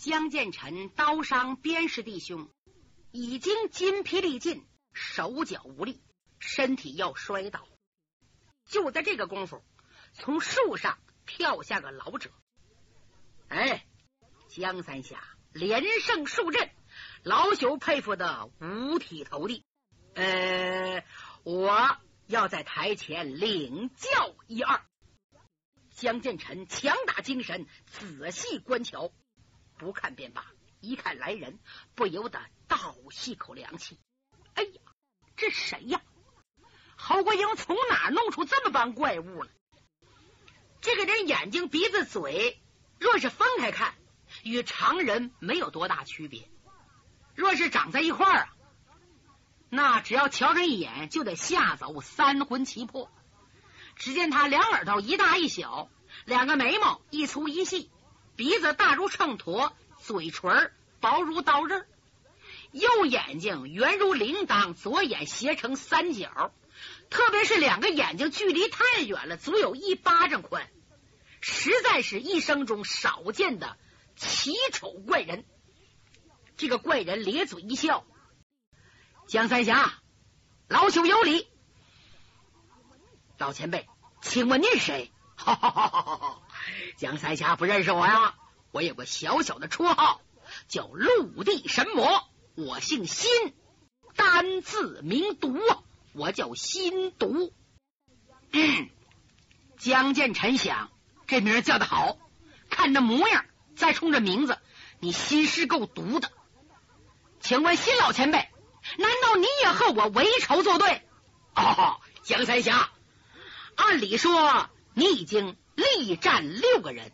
江建成刀伤边氏弟兄，已经筋疲力尽，手脚无力，身体要摔倒。就在这个功夫，从树上跳下个老者。哎，江三侠连胜数阵，老朽佩服的五体投地。呃，我要在台前领教一二。江建成强打精神，仔细观瞧。不看便罢，一看来人，不由得倒吸口凉气。哎呀，这谁呀？侯国英从哪弄出这么帮怪物了？这个人眼睛、鼻子、嘴，若是分开看，与常人没有多大区别；若是长在一块儿啊，那只要瞧上一眼，就得吓走三魂七魄。只见他两耳朵一大一小，两个眉毛一粗一细。鼻子大如秤砣，嘴唇薄如刀刃，右眼睛圆如铃铛，左眼斜成三角，特别是两个眼睛距离太远了，足有一巴掌宽，实在是一生中少见的奇丑怪人。这个怪人咧嘴一笑：“江三侠，老朽有礼。老前辈，请问您是谁？”哈哈哈哈哈！江三侠不认识我呀？我有个小小的绰号，叫陆地神魔。我姓辛，单字名毒，我叫辛毒。嗯，江建臣想，这名叫的好，看这模样，再冲这名字，你心是够毒的。请问辛老前辈，难道你也和我为仇作对？哦，江三侠，按理说。你已经力战六个人，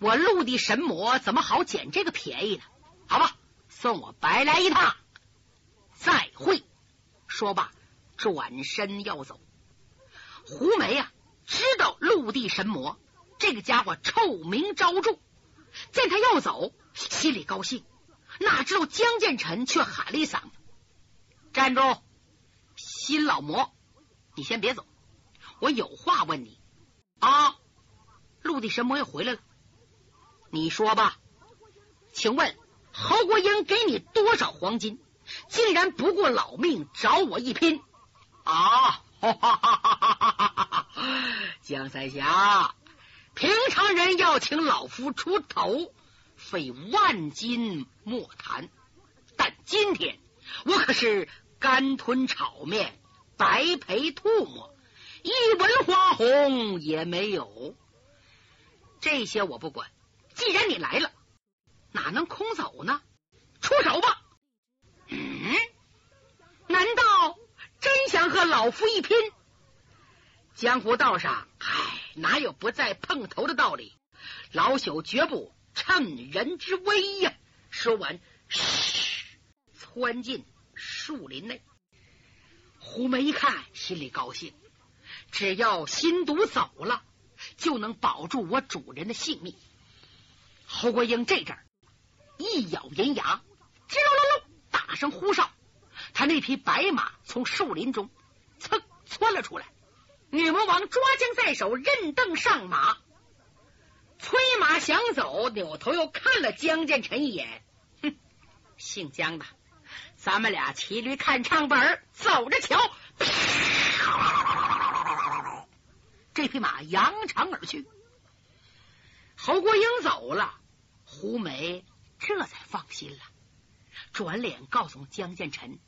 我陆地神魔怎么好捡这个便宜呢？好吧，算我白来一趟，再会。说罢，转身要走。胡梅啊，知道陆地神魔这个家伙臭名昭著，见他要走，心里高兴。哪知道江建成却喊了一嗓子：“站住！新老魔，你先别走，我有话问你。”啊！陆地神魔又回来了，你说吧，请问侯国英给你多少黄金？竟然不顾老命找我一拼啊！哈哈哈哈哈！江三侠，平常人要请老夫出头，费万金莫谈，但今天我可是干吞炒面，白赔唾沫。一文花红也没有，这些我不管。既然你来了，哪能空走呢？出手吧！嗯，难道真想和老夫一拼？江湖道上，唉，哪有不再碰头的道理？老朽绝不趁人之危呀！说完，嘘，窜进树林内。胡梅一看，心里高兴。只要新毒走了，就能保住我主人的性命。侯国英这阵儿一咬银牙，吱溜溜溜打声呼哨，他那匹白马从树林中噌窜了出来。女魔王抓将在手，任凳上马，催马想走，扭头又看了江建成一眼，哼，姓江的，咱们俩骑驴看唱本，走着瞧。这匹马扬长而去，侯国英走了，胡梅这才放心了，转脸告诉江建成：“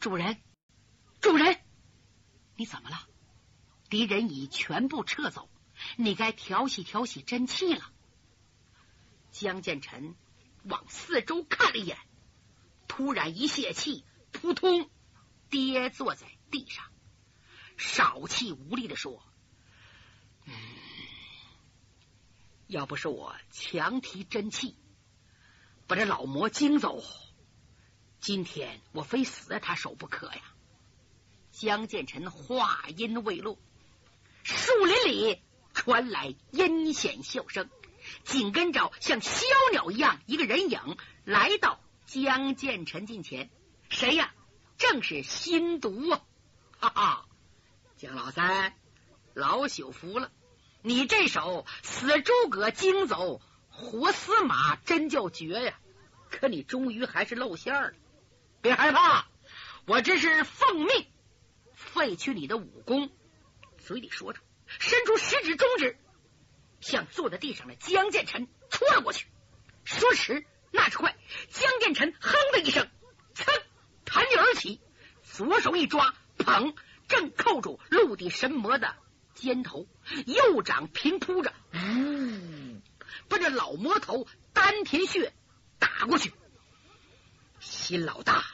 主人，主人，你怎么了？敌人已全部撤走，你该调息调息真气了。”江建成往四周看了一眼，突然一泄气，扑通跌坐在地上，少气无力的说。嗯，要不是我强提真气，把这老魔惊走，今天我非死在他手不可呀！江建成话音未落，树林里传来阴险笑声，紧跟着像枭鸟一样一个人影来到江建成近前。谁呀？正是心毒啊！哈哈，江老三。老朽服了，你这手死诸葛惊走活司马真叫绝呀！可你终于还是露馅了。别害怕，我这是奉命废去你的武功。嘴里说着，伸出食指、中指，向坐在地上的江建成戳了过去。说迟，那是快，江建成哼的一声，噌，弹脚而起，左手一抓，砰，正扣住陆地神魔的肩头，右掌平铺着，呜，奔着老魔头丹田穴打过去。新老大。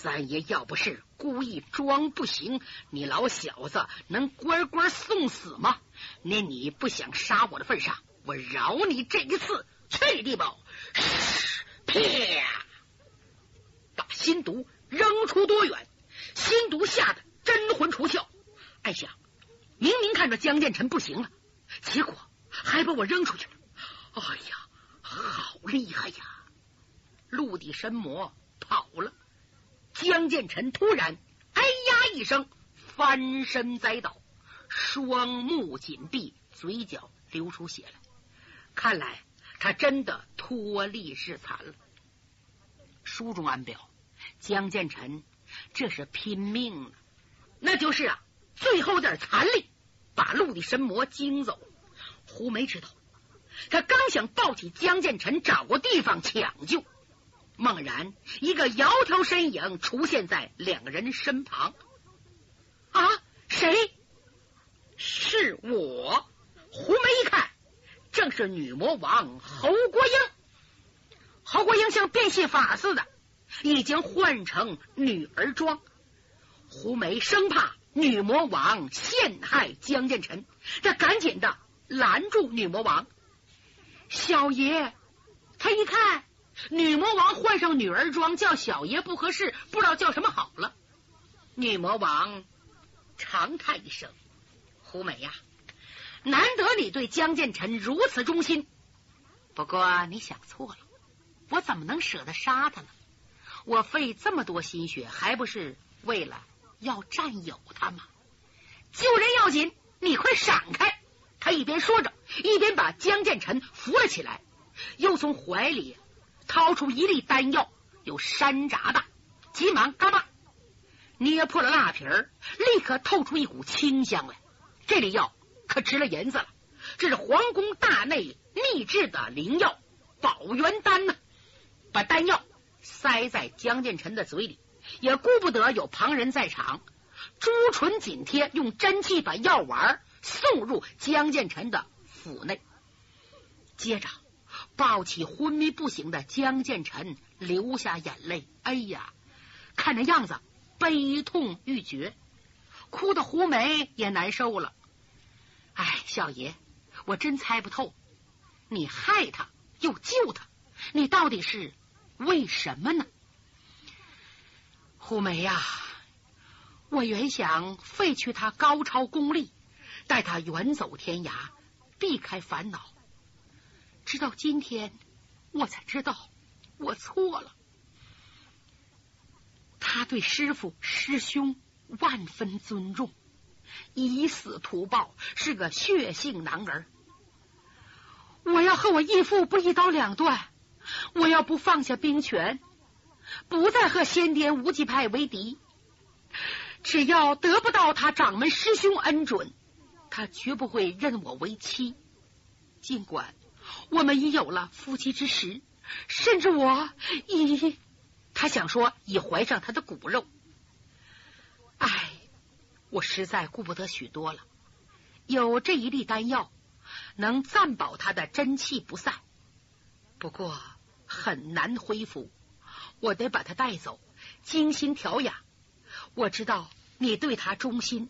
三爷要不是故意装不行，你老小子能乖乖送死吗？念你不想杀我的份上，我饶你这一次。去地宝，啪！把心毒扔出多远？心毒吓得真魂出窍，暗想：明明看着江建成不行了，结果还把我扔出去了。哎呀，好厉害呀！陆地神魔跑了。江建成突然“哎呀”一声，翻身栽倒，双目紧闭，嘴角流出血来。看来他真的脱力是残了。书中暗表，江建成这是拼命了，那就是啊，最后点残力把陆地神魔惊走。胡梅知道，他刚想抱起江建成，找个地方抢救。猛然，一个窈窕身影出现在两个人身旁。啊，谁？是我。胡梅一看，正是女魔王侯国英。侯国英像变戏法似的，已经换成女儿装。胡梅生怕女魔王陷害江建成，他赶紧的拦住女魔王。小爷，他一看。女魔王换上女儿装叫小爷不合适，不知道叫什么好了。女魔王长叹一声：“胡梅呀，难得你对江建成如此忠心，不过你想错了，我怎么能舍得杀他呢？我费这么多心血，还不是为了要占有他吗？救人要紧，你快闪开！”他一边说着，一边把江建成扶了起来，又从怀里。掏出一粒丹药，有山楂大，急忙嘎巴捏破了蜡皮儿，立刻透出一股清香来。这粒药可值了银子了，这是皇宫大内秘制的灵药宝元丹呢。把丹药塞在江建成的嘴里，也顾不得有旁人在场，朱唇紧贴，用真气把药丸送入江建臣的腹内，接着。抱起昏迷不醒的江建臣，流下眼泪。哎呀，看那样子悲痛欲绝，哭的胡梅也难受了。哎，小爷，我真猜不透，你害他又救他，你到底是为什么呢？胡梅呀，我原想废去他高超功力，带他远走天涯，避开烦恼。直到今天，我才知道我错了。他对师傅师兄万分尊重，以死图报，是个血性男儿。我要和我义父不一刀两断，我要不放下兵权，不再和先爹无极派为敌，只要得不到他掌门师兄恩准，他绝不会认我为妻。尽管。我们已有了夫妻之实，甚至我已……他想说已怀上他的骨肉。唉，我实在顾不得许多了。有这一粒丹药，能暂保他的真气不散，不过很难恢复。我得把他带走，精心调养。我知道你对他忠心，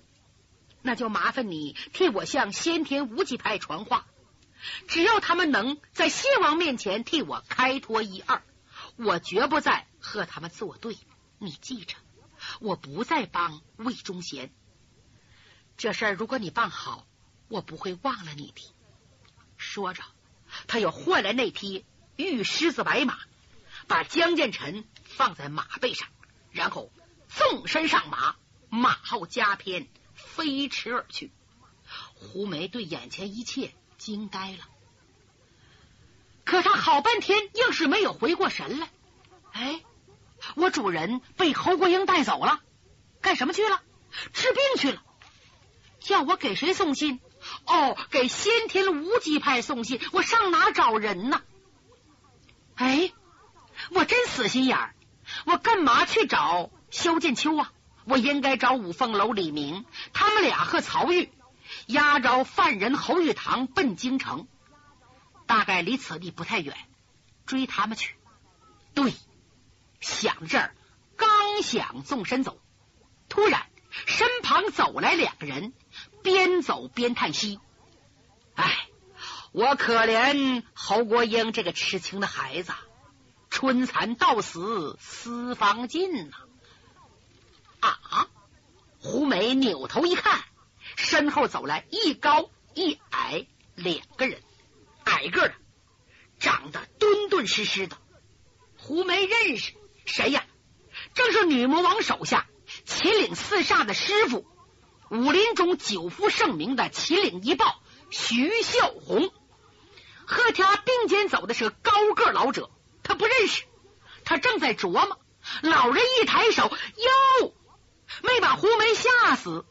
那就麻烦你替我向先天无极派传话。只要他们能在谢王面前替我开脱一二，我绝不再和他们作对。你记着，我不再帮魏忠贤。这事儿如果你办好，我不会忘了你的。说着，他又换来那匹玉狮子白马，把江建成放在马背上，然后纵身上马，马后加鞭，飞驰而去。胡梅对眼前一切。惊呆了，可他好半天硬是没有回过神来。哎，我主人被侯国英带走了，干什么去了？治病去了。叫我给谁送信？哦，给先天无极派送信。我上哪找人呢？哎，我真死心眼儿，我干嘛去找萧剑秋啊？我应该找五凤楼李明，他们俩和曹玉押着犯人侯玉堂奔京城，大概离此地不太远，追他们去。对，想这儿，刚想纵身走，突然身旁走来两个人。边走边叹息，哎，我可怜侯国英这个痴情的孩子，春蚕到死丝方尽呐！啊！胡梅扭头一看，身后走来一高一矮两个人，矮个的，长得敦敦实实的。胡梅认识谁呀？正是女魔王手下秦岭四煞的师傅。武林中久负盛名的秦岭一豹徐孝红，和他并肩走的是高个老者，他不认识，他正在琢磨。老人一抬手，哟，没把胡梅吓死。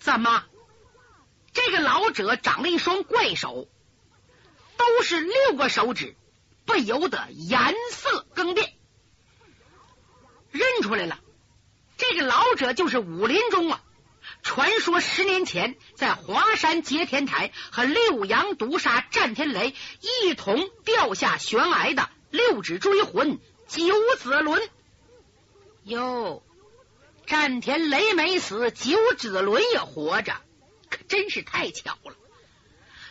怎么？这个老者长了一双怪手，都是六个手指，不由得颜色更变。认出来了，这个老者就是武林中啊。传说十年前，在华山接天台和六阳毒杀战天雷一同掉下悬崖的六指追魂九子轮。哟，战天雷没死，九子轮也活着，可真是太巧了。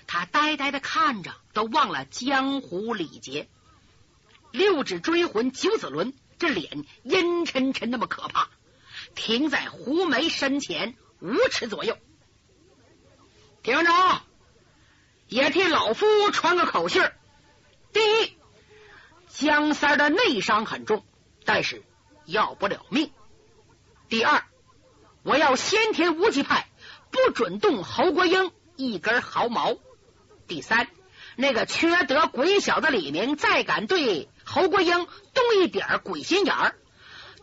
他呆呆的看着，都忘了江湖礼节。六指追魂九子轮，这脸阴沉沉，那么可怕，停在胡梅身前。五尺左右，听着啊，也替老夫传个口信。第一，江三的内伤很重，但是要不了命。第二，我要先天无极派不准动侯国英一根毫毛。第三，那个缺德鬼小子李明再敢对侯国英动一点鬼心眼儿，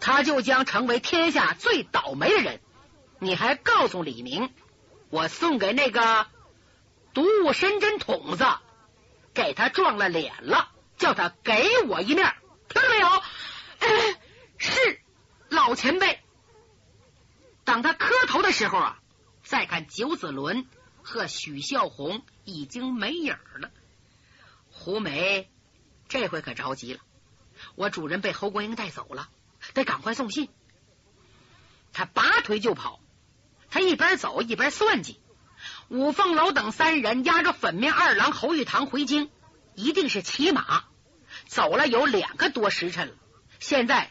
他就将成为天下最倒霉的人。你还告诉李明，我送给那个毒物深针筒子，给他撞了脸了，叫他给我一面，听到没有？是老前辈。等他磕头的时候啊，再看九子伦和许孝红已经没影了。胡梅这回可着急了，我主人被侯国英带走了，得赶快送信。他拔腿就跑。他一边走一边算计，五凤楼等三人押着粉面二郎侯玉堂回京，一定是骑马走了有两个多时辰了。现在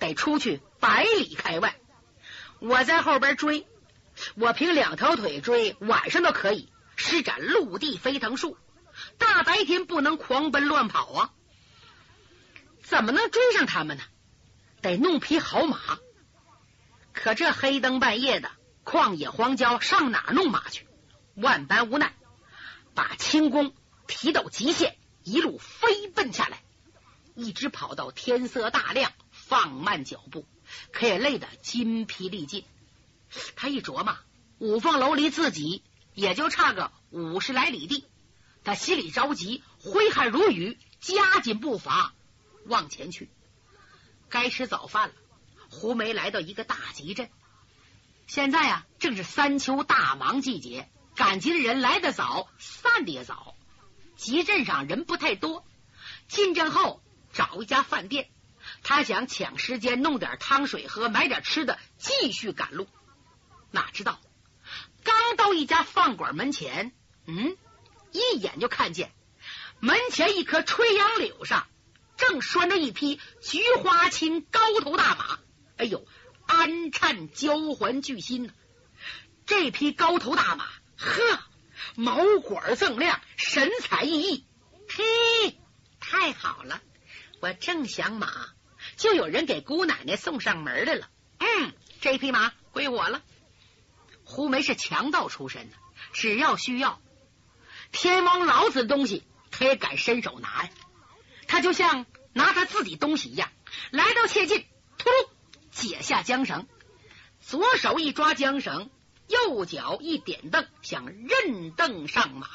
得出去百里开外，我在后边追，我凭两条腿追，晚上都可以施展陆地飞腾术，大白天不能狂奔乱跑啊！怎么能追上他们呢？得弄匹好马，可这黑灯半夜的。旷野荒郊，上哪弄马去？万般无奈，把轻功提到极限，一路飞奔下来，一直跑到天色大亮，放慢脚步，可也累得筋疲力尽。他一琢磨，五凤楼离自己也就差个五十来里地，他心里着急，挥汗如雨，加紧步伐往前去。该吃早饭了，胡梅来到一个大集镇。现在啊，正是三秋大忙季节，赶集的人来的早，散的也早。集镇上人不太多，进镇后找一家饭店，他想抢时间弄点汤水喝，买点吃的，继续赶路。哪知道刚到一家饭馆门前，嗯，一眼就看见门前一棵垂杨柳上正拴着一匹菊花青高头大马。哎呦！安颤交环巨心呢，这匹高头大马，呵，毛管锃亮，神采奕奕。嘿，太好了，我正想马，就有人给姑奶奶送上门来了。嗯，这匹马归我了。胡梅是强盗出身的，只要需要天王老子的东西，他也敢伸手拿呀。他就像拿他自己东西一样，来到切近，突噜解下缰绳，左手一抓缰绳，右脚一点蹬，想认蹬上马。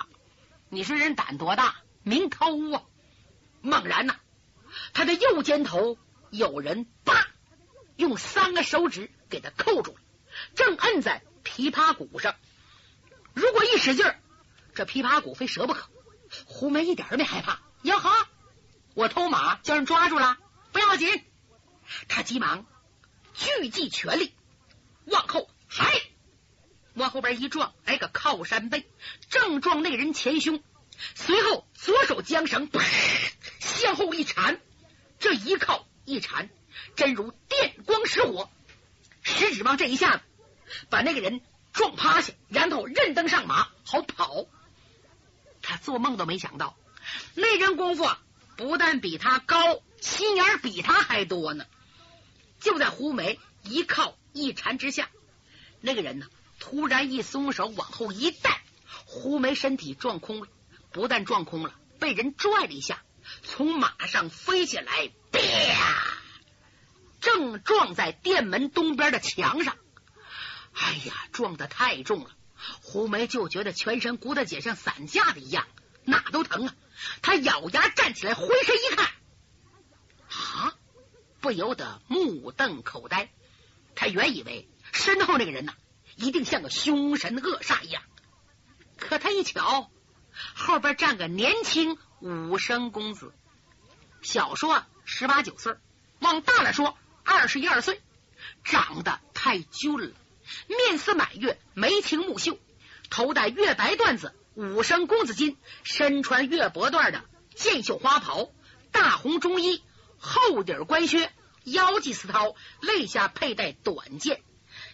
你说人胆多大？明偷啊！猛然呐，他的右肩头有人叭用三个手指给他扣住了，正摁在琵琶骨上。如果一使劲儿，这琵琶骨非折不可。胡梅一点都没害怕，呀哈！我偷马叫人抓住了，不要紧。他急忙聚集全力往后，嗨，往后边一撞，来个靠山背，正撞那人前胸。随后左手缰绳向后一缠，这一靠一缠，真如电光石火。石指望这一下子把那个人撞趴下，然后认登上马，好跑。他做梦都没想到，那人功夫不但比他高，心眼比他还多呢。就在胡梅一靠一缠之下，那个人呢，突然一松手，往后一带，胡梅身体撞空了。不但撞空了，被人拽了一下，从马上飞下来，啪，正撞在店门东边的墙上。哎呀，撞的太重了。胡梅就觉得全身骨头节像散架的一样，哪都疼啊！他咬牙站起来，回身一看，啊，不由得目瞪口呆。他原以为身后那个人呐，一定像个凶神恶煞一样，可他一瞧，后边站个年轻武生公子，小说十八九岁，往大了说二十一二岁，长得太俊了。面似满月，眉清目秀，头戴月白缎子五生公子巾，身穿月薄缎的箭袖花袍，大红中衣，厚底官靴，腰系丝绦，肋下佩戴短剑，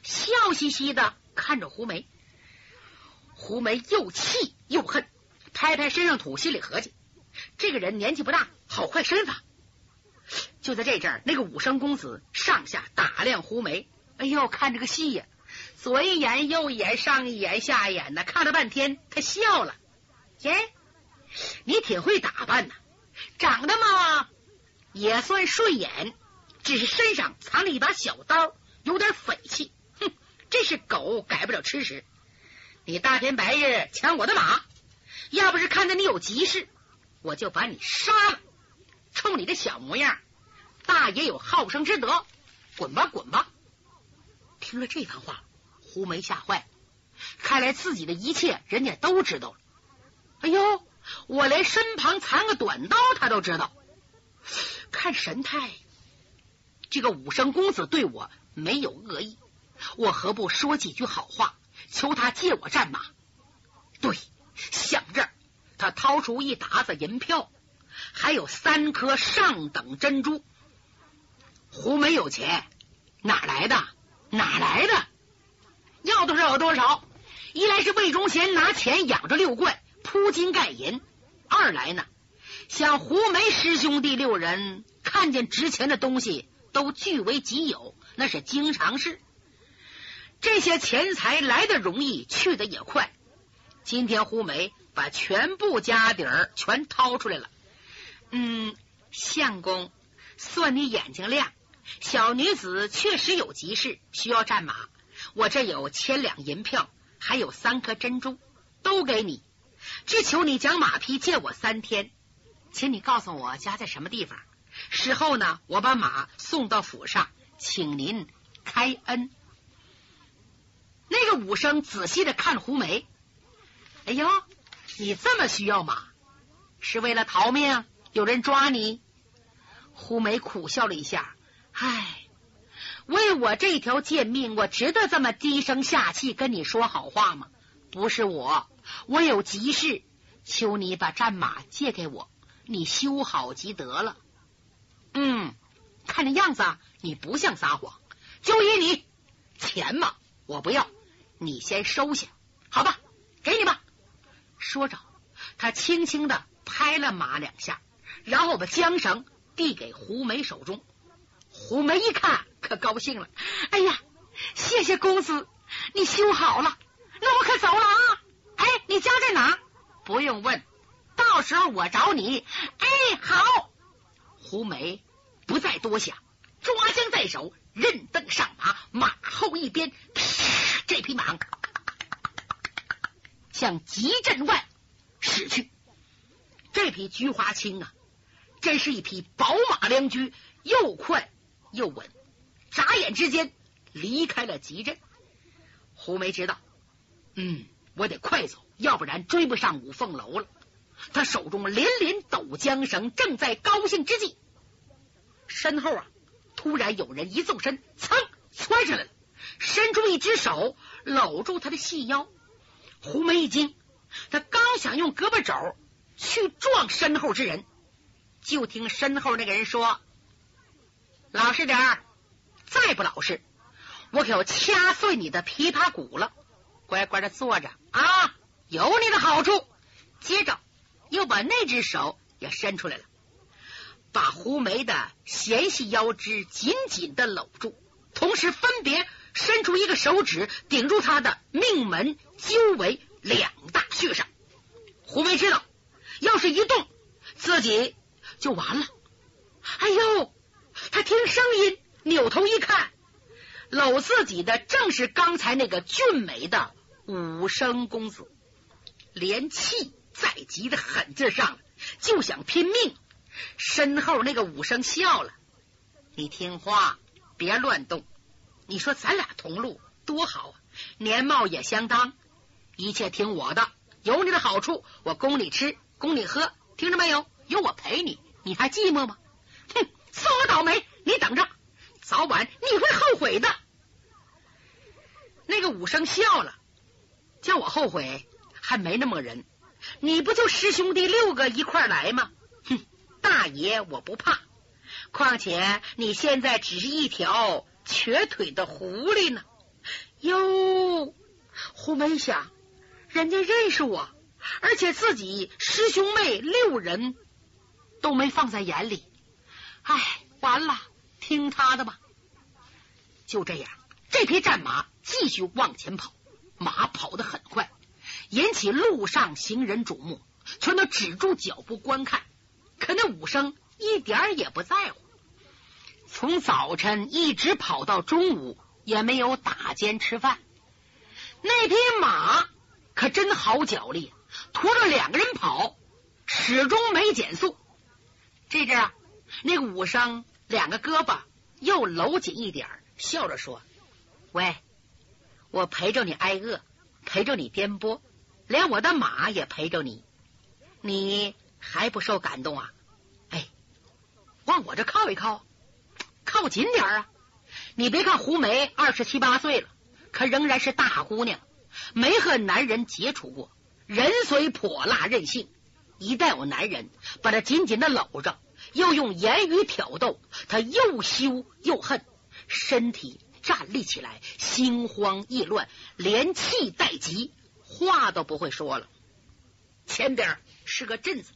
笑嘻嘻的看着胡梅。胡梅又气又恨，拍拍身上土，心里合计：这个人年纪不大，好坏身法。就在这阵儿，那个武生公子上下打量胡梅，哎呦，看这个戏呀！左一眼，右一眼，上一眼，下一眼的，看了半天，他笑了。耶，你挺会打扮呐，长得嘛也算顺眼，只是身上藏了一把小刀，有点匪气。哼，这是狗改不了吃屎。你大天白日抢我的马，要不是看在你有急事，我就把你杀了。冲你这小模样，大爷有好生之德，滚吧，滚吧。听了。这番话。胡梅吓坏了，看来自己的一切人家都知道了。哎呦，我连身旁藏个短刀他都知道。看神态，这个武生公子对我没有恶意，我何不说几句好话，求他借我战马？对，想着，他掏出一沓子银票，还有三颗上等珍珠。胡梅有钱，哪来的？哪来的？要多少有多少，一来是魏忠贤拿钱养着六怪铺金盖银，二来呢，像胡梅师兄弟六人看见值钱的东西都据为己有，那是经常事。这些钱财来的容易，去的也快。今天胡梅把全部家底儿全掏出来了。嗯，相公，算你眼睛亮，小女子确实有急事需要战马。我这有千两银票，还有三颗珍珠，都给你。只求你将马匹借我三天，请你告诉我家在什么地方。事后呢，我把马送到府上，请您开恩。那个武生仔细的看胡梅，哎呦，你这么需要马，是为了逃命？有人抓你？胡梅苦笑了一下，唉。为我这条贱命，我值得这么低声下气跟你说好话吗？不是我，我有急事，求你把战马借给我，你修好即得了。嗯，看这样子你不像撒谎，就依你钱嘛，我不要，你先收下，好吧？给你吧。说着，他轻轻的拍了马两下，然后把缰绳递给胡梅手中。胡梅一看。可高兴了，哎呀，谢谢公子，你修好了，那我可走了啊！哎，你家在哪？不用问，到时候我找你。哎，好。胡梅不再多想，抓缰在手，任凳上马，马后一鞭，这匹马向集镇外驶去。这匹菊花青啊，真是一匹宝马良驹，又快又稳。眨眼之间离开了集镇。胡梅知道，嗯，我得快走，要不然追不上五凤楼了。他手中连连抖缰绳，正在高兴之际，身后啊，突然有人一纵身，噌窜上来了，伸出一只手搂住他的细腰。胡梅一惊，他刚想用胳膊肘去撞身后之人，就听身后那个人说：“老实点儿，再不老实，我可要掐碎你的琵琶骨了。乖乖的坐着啊，有你的好处。”接着。又把那只手也伸出来了，把胡梅的纤细腰肢紧紧的搂住，同时分别伸出一个手指顶住他的命门鸠尾两大穴上。胡梅知道，要是一动，自己就完了。哎呦！他听声音，扭头一看，搂自己的正是刚才那个俊美的武生公子，连气。再急的狠劲上，就想拼命。身后那个武生笑了：“你听话，别乱动。你说咱俩同路多好啊，年貌也相当，一切听我的，有你的好处，我供你吃，供你喝，听着没有？有我陪你，你还寂寞吗？哼，算我倒霉！你等着，早晚你会后悔的。”那个武生笑了：“叫我后悔，还没那么人。”你不就师兄弟六个一块来吗？哼，大爷我不怕。况且你现在只是一条瘸腿的狐狸呢。哟，胡梅想，人家认识我，而且自己师兄妹六人都没放在眼里。唉，完了，听他的吧。就这样，这匹战马继续往前跑，马跑得很快。引起路上行人瞩目，全都止住脚步观看。可那武生一点也不在乎，从早晨一直跑到中午，也没有打尖吃饭。那匹马可真好脚力，驮着两个人跑，始终没减速。这阵啊，那个武生两个胳膊又搂紧一点，笑着说：“喂，我陪着你挨饿，陪着你颠簸。”连我的马也陪着你，你还不受感动啊？哎，往我这靠一靠，靠紧点啊！你别看胡梅二十七八岁了，可仍然是大姑娘，没和男人接触过，人虽泼辣任性，一旦有男人把她紧紧的搂着，又用言语挑逗，她又羞又恨，身体站立起来，心慌意乱，连气带急。话都不会说了。前边是个镇子，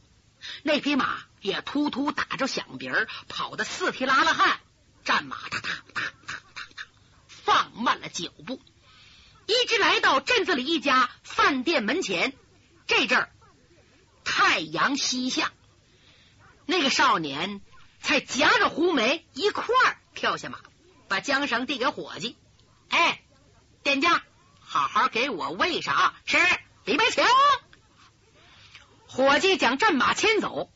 那匹马也突突打着响鼻儿，跑得四蹄拉拉汗。战马哒哒哒哒哒哒，放慢了脚步，一直来到镇子里一家饭店门前。这阵儿太阳西下，那个少年才夹着胡梅一块儿跳下马，把缰绳递给伙计：“哎，店家。”好好给我喂上，是里边请。伙计将战马牵走，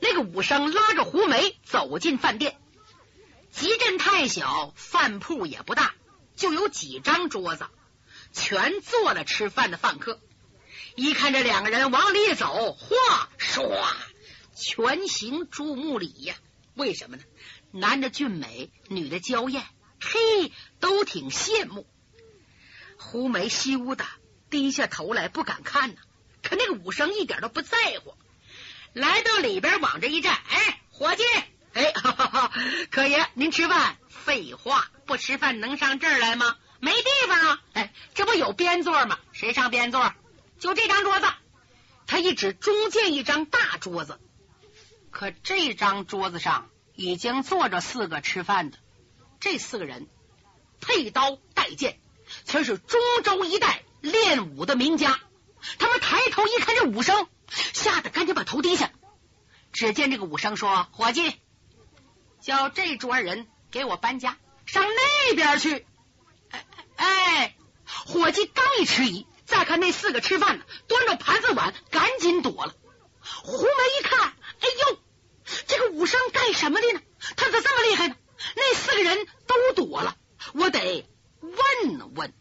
那个武生拉着胡梅走进饭店。集镇太小，饭铺也不大，就有几张桌子，全坐了吃饭的饭客。一看这两个人往里走，哗唰，全行注目礼呀。为什么呢？男的俊美，女的娇艳，嘿，都挺羡慕。胡梅羞的低下头来，不敢看呢。可那个武生一点都不在乎，来到里边往这一站，哎，伙计，哎，哈哈哈，可爷您吃饭？废话，不吃饭能上这儿来吗？没地方啊！哎，这不有边座吗？谁上边座？就这张桌子。他一指中间一张大桌子，可这张桌子上已经坐着四个吃饭的，这四个人佩刀带剑。全是中州一带练武的名家，他们抬头一看，这武生吓得赶紧把头低下。只见这个武生说：“伙计，叫这桌人给我搬家，上那边去。哎，伙计刚一迟疑，再看那四个吃饭的，端着盘子碗赶紧躲了。胡梅一看，哎呦，这个武生干什么的呢？他咋这么厉害呢？那四个人都躲了，我得问问。